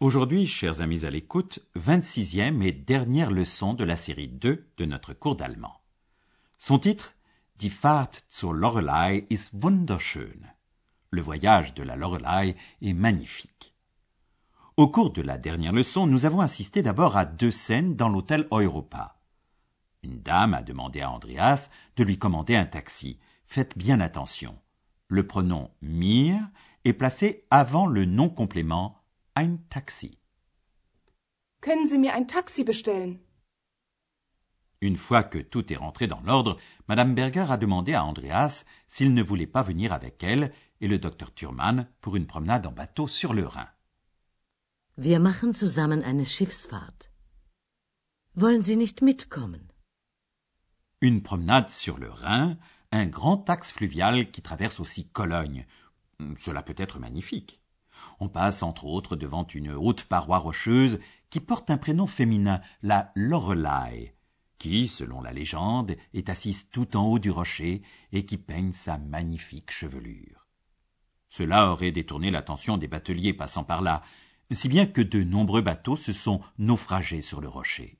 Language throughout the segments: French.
Aujourd'hui, chers amis à l'écoute, 26e et dernière leçon de la série 2 de notre cours d'allemand. Son titre Die Fahrt zur Lorelei ist wunderschön. Le voyage de la Lorelei est magnifique. Au cours de la dernière leçon, nous avons assisté d'abord à deux scènes dans l'hôtel Europa. Une dame a demandé à Andreas de lui commander un taxi. Faites bien attention. Le pronom mir est placé avant le nom complément ein Taxi. Können Sie mir ein Taxi bestellen? Une fois que tout est rentré dans l'ordre, Madame Berger a demandé à Andreas s'il ne voulait pas venir avec elle et le docteur Thurman pour une promenade en bateau sur le Rhin. Wir machen zusammen eine Schiffsfahrt. Wollen Sie nicht mitkommen? Une promenade sur le Rhin, un grand axe fluvial qui traverse aussi Cologne. Cela peut être magnifique. On passe entre autres devant une haute paroi rocheuse qui porte un prénom féminin, la Lorelei, qui, selon la légende, est assise tout en haut du rocher et qui peigne sa magnifique chevelure. Cela aurait détourné l'attention des bateliers passant par là, si bien que de nombreux bateaux se sont naufragés sur le rocher.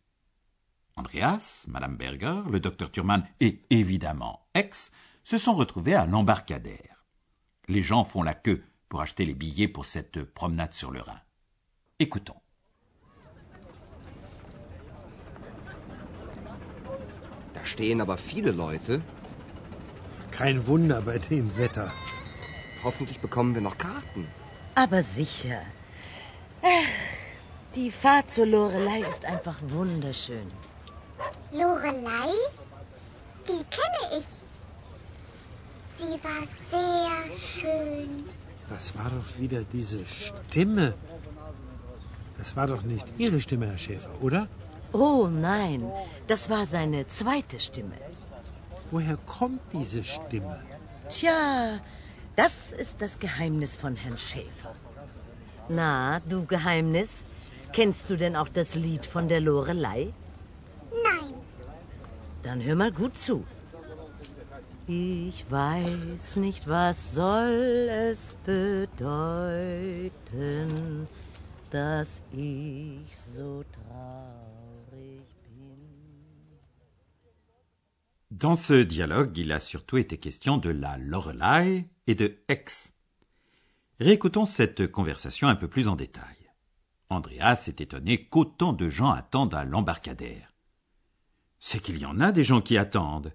Andreas, Madame Berger, le docteur Thurman et évidemment X se sont retrouvés à l'embarcadère. Les gens font la queue pour acheter les billets pour cette promenade sur le Rhin. Écoutons. Da stehen aber viele Leute. Kein Wunder bei dem Wetter. Hoffentlich bekommen wir noch Karten. Aber sicher. Ach, die Fahrt zur Lorelei ist einfach wunderschön. Lorelei? Die kenne ich. Sie war sehr schön. Das war doch wieder diese Stimme. Das war doch nicht Ihre Stimme, Herr Schäfer, oder? Oh nein, das war seine zweite Stimme. Woher kommt diese Stimme? Tja, das ist das Geheimnis von Herrn Schäfer. Na, du Geheimnis, kennst du denn auch das Lied von der Lorelei? Nein, Dann hör mal gut zu. Ich weiß nicht, was soll es bedeuten, dass ich so traurig bin. Dans ce dialogue, il a surtout été question de la Lorelei et de X. Réécoutons cette conversation un peu plus en détail. Andreas s'est étonné qu'autant de gens attendent à l'embarcadère. C'est qu'il y en a des gens qui attendent.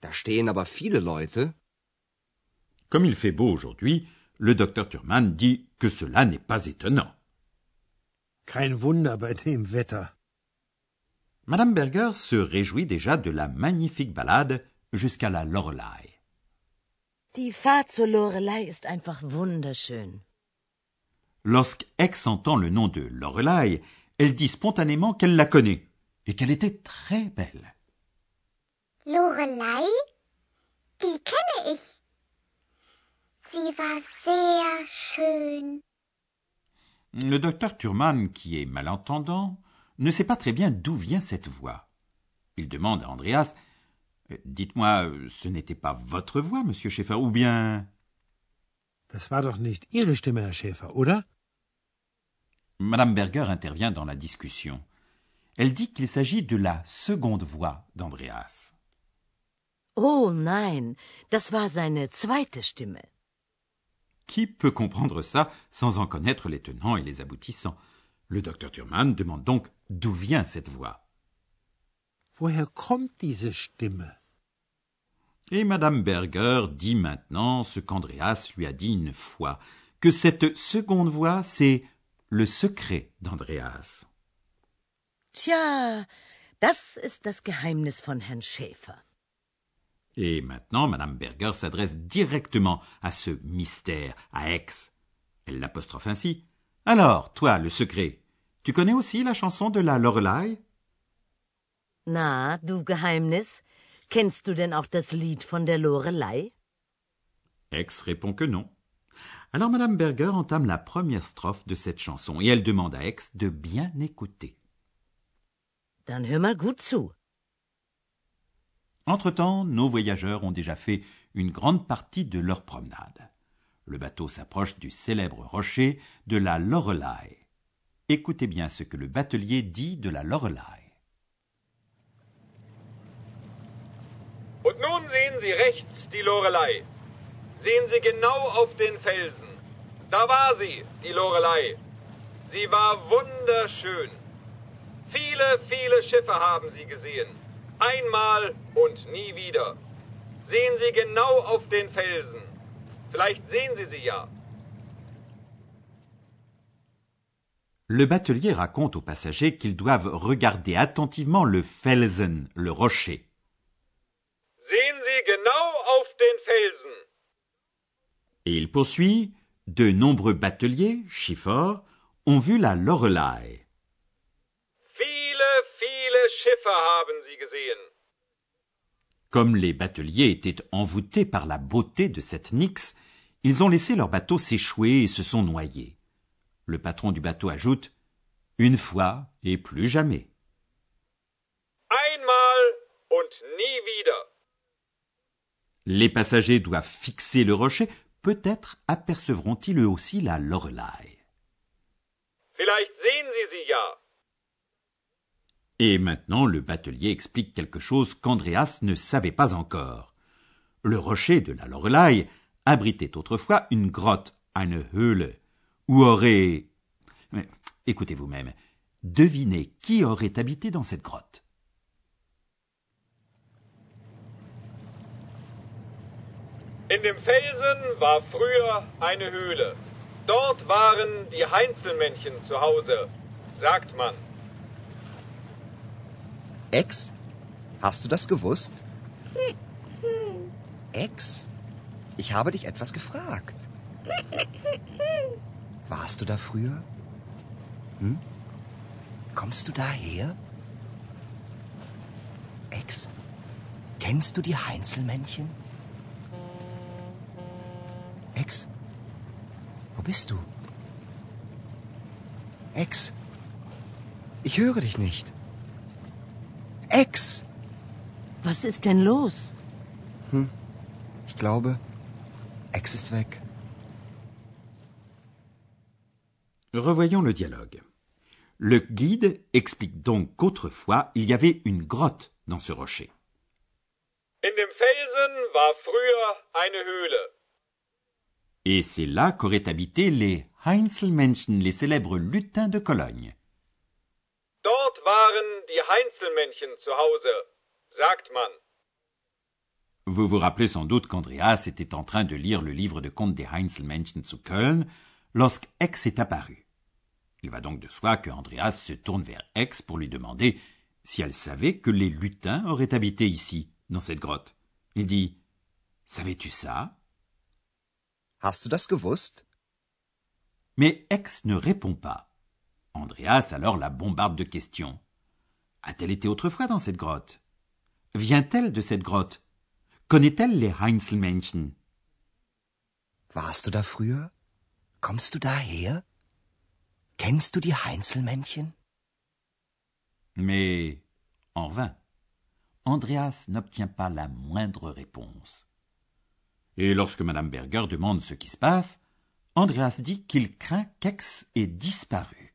Da stehen aber viele Leute. Comme il fait beau aujourd'hui, le docteur Thurman dit que cela n'est pas étonnant. Kein Wunder bei dem Wetter. Madame Berger se réjouit déjà de la magnifique balade jusqu'à la Lorelei. Die Fahrt zur Lorelei ist einfach wunderschön. Lorsqu'Aix entend le nom de Lorelei, elle dit spontanément qu'elle la connaît et qu'elle était très belle. Lorelei? Die kenne ich. Sie war sehr schön. Le docteur Thurman, qui est malentendant, ne sait pas très bien d'où vient cette voix. Il demande à Andreas Euh, Dites-moi, euh, ce n'était pas votre voix, monsieur Schaeffer, ou bien. Das war doch nicht Ihre Stimme, Herr Schäfer, oder? Madame Berger intervient dans la discussion. Elle dit qu'il s'agit de la seconde voix d'Andreas. Oh nein, das war seine zweite Stimme. Qui peut comprendre ça sans en connaître les tenants et les aboutissants? Le docteur Thurman demande donc d'où vient cette voix. Woher kommt diese Stimme? Et Madame Berger dit maintenant ce qu'Andreas lui a dit une fois, que cette seconde voix, c'est le secret d'Andreas. Tja, das ist das Geheimnis von Herrn Schäfer. Et maintenant, Madame Berger s'adresse directement à ce mystère, à Aix. Elle l'apostrophe ainsi. Alors, toi, le secret, tu connais aussi la chanson de la Lorelei? Na, du Geheimnis, kennst du denn auch das Lied von der Lorelei? Ex répond que non. Alors Madame Berger entame la première strophe de cette chanson et elle demande à Ex de bien écouter. Dann hör mal gut zu. Entre-temps, nos voyageurs ont déjà fait une grande partie de leur promenade. Le bateau s'approche du célèbre rocher de la Lorelei. Écoutez bien ce que le batelier dit de la Lorelei. Und nun sehen Sie rechts die Lorelei. Sehen Sie genau auf den Felsen. Da war sie, die Lorelei. Sie war wunderschön. Viele, viele Schiffe haben sie gesehen. Einmal und nie wieder. Sehen Sie genau auf den Felsen. Vielleicht sehen Sie sie ja. Le batelier raconte aux passagers qu'ils doivent regarder attentivement le Felsen, le rocher. Sehen Sie genau auf den Felsen. Et il poursuit De nombreux bateliers, Schiffer, ont vu la Lorelei. Viele, viele Schiffe haben sie gesehen. Comme les bateliers étaient envoûtés par la beauté de cette nix, ils ont laissé leur bateau s'échouer et se sont noyés. Le patron du bateau ajoute Une fois et plus jamais. Einmal und nie wieder. Les passagers doivent fixer le rocher, peut-être apercevront-ils eux aussi la Lorelei. Vielleicht sehen Sie sie ja. Et maintenant le batelier explique quelque chose qu'Andreas ne savait pas encore. Le rocher de la Lorelei abritait autrefois une grotte, eine Höhle, où aurait... Écoutez vous-même, devinez qui aurait habité dans cette grotte? In dem Felsen war früher eine Höhle. Dort waren die Heinzelmännchen zu Hause, sagt man. Ex? Hast du das gewusst? Ex? Ich habe dich etwas gefragt. Warst du da früher? Hm? Kommst du daher? Ex? Kennst du die Heinzelmännchen? Ex? Wo bist du? Ex? Ich höre dich nicht. Ex! Was ist denn los? Ich glaube, Ex ist weg. Revoyons le dialogue. Le guide explique donc qu'autrefois il y avait une grotte dans ce rocher. In dem Felsen war früher eine Höhle. Et c'est là qu'auraient habité les Heinzelmännchen, les célèbres lutins de Cologne. Dort waren die Heinzelmännchen zu Hause, sagt man. Vous vous rappelez sans doute qu'Andreas était en train de lire le livre de contes des Heinzelmännchen zu Köln lorsqu'Aix est apparu. Il va donc de soi que Andreas se tourne vers Aix pour lui demander si elle savait que les lutins auraient habité ici, dans cette grotte. Il dit Savais-tu ça? Hast du das gewusst? Mais Aix ne répond pas. Andreas alors la bombarde de questions. A-t-elle été autrefois dans cette grotte? Vient-elle de cette grotte? Connaît-elle les Heinzelmännchen? Warst du da früher? Kommst du daher? Kennst du die Heinzelmännchen? Mais en vain. Andreas n'obtient pas la moindre réponse. Et lorsque Madame Berger demande ce qui se passe, Andreas dit qu'il craint qu'Aix ait disparu.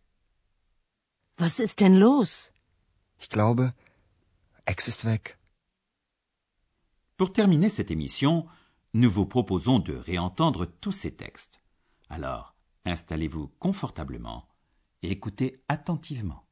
Was ist denn los? Ich glaube, Ex ist weg. Pour terminer cette émission, nous vous proposons de réentendre tous ces textes. Alors, installez-vous confortablement et écoutez attentivement.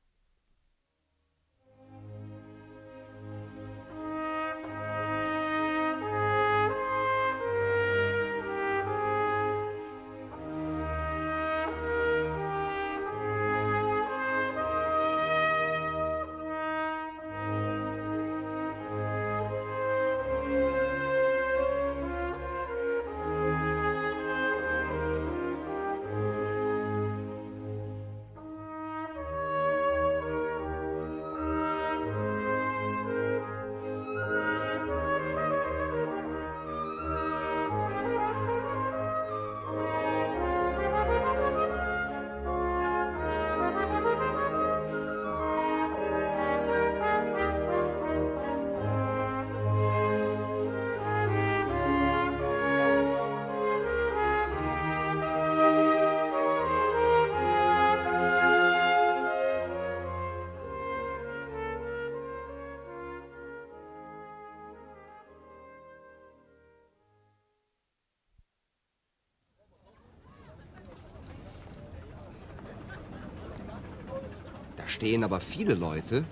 Stehen aber viele Leute.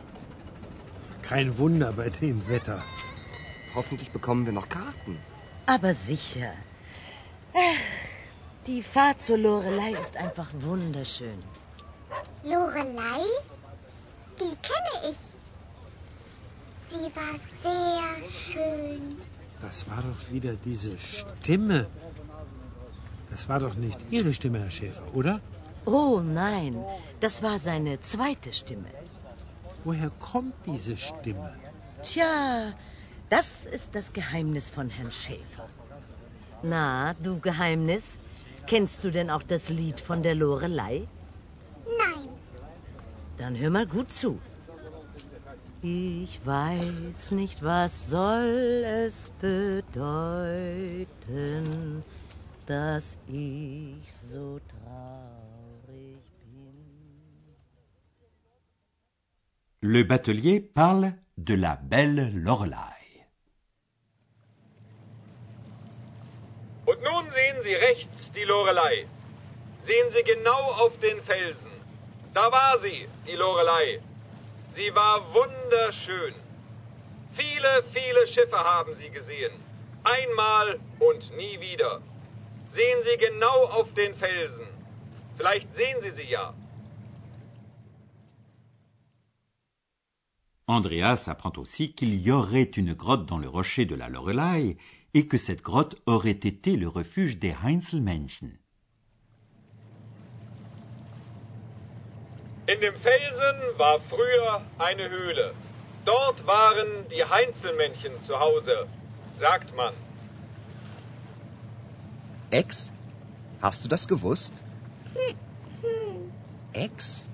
Kein Wunder bei dem Wetter. Hoffentlich bekommen wir noch Karten. Aber sicher. Ach, die Fahrt zur Lorelei ist einfach wunderschön. Lorelei? Die kenne ich. Sie war sehr schön. Das war doch wieder diese Stimme. Das war doch nicht Ihre Stimme, Herr Schäfer, oder? Oh nein, das war seine zweite Stimme. Woher kommt diese Stimme? Tja, das ist das Geheimnis von Herrn Schäfer. Na, du Geheimnis, kennst du denn auch das Lied von der Lorelei? Nein, Dann hör mal gut zu. Ich weiß nicht, was soll es bedeuten, dass ich so traurig Le batelier parle de la belle Lorelei. Und nun sehen Sie rechts die Lorelei. Sehen Sie genau auf den Felsen. Da war sie, die Lorelei. Sie war wunderschön. Viele, viele Schiffe haben sie gesehen. Einmal und nie wieder. Sehen Sie genau auf den Felsen. Vielleicht sehen Sie sie ja. Andreas apprend aussi qu'il y aurait une grotte dans le rocher de la Lorelei et que cette grotte aurait été le refuge des Heinzelmännchen. In dem Felsen war früher eine Höhle. Dort waren die Heinzelmännchen zu Hause, sagt man. Ex? Hast du das gewusst? Ex?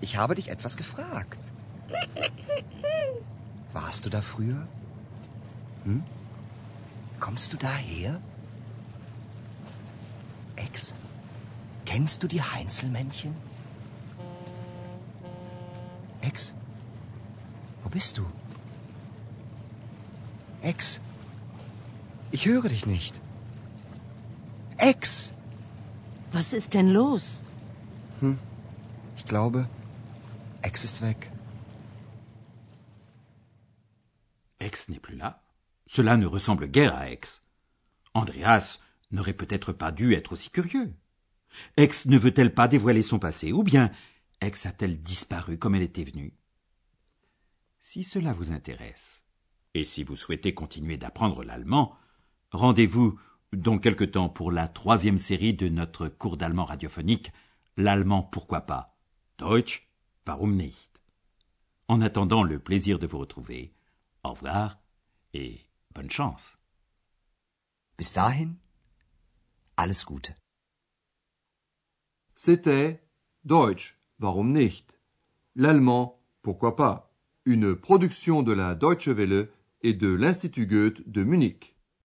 Ich habe dich etwas gefragt. Warst du da früher? Hm? Kommst du daher? Ex? Kennst du die Heinzelmännchen? Ex? Wo bist du? Ex? Ich höre dich nicht. Ex! Was ist denn los? Ich glaube, Ex ist weg. Aix n'est plus là. Cela ne ressemble guère à Aix. Andreas n'aurait peut-être pas dû être aussi curieux. Aix ne veut-elle pas dévoiler son passé, ou bien Aix a-t-elle disparu comme elle était venue? Si cela vous intéresse, et si vous souhaitez continuer d'apprendre l'allemand, rendez-vous dans quelque temps pour la troisième série de notre cours d'allemand radiophonique, L'allemand pourquoi pas? Deutsch, warum nicht? En attendant le plaisir de vous retrouver, au revoir et bonne chance. Bis dahin, alles Gute. C'était Deutsch, warum nicht? L'allemand, pourquoi pas? Une production de la Deutsche Welle et de l'Institut Goethe de Munich.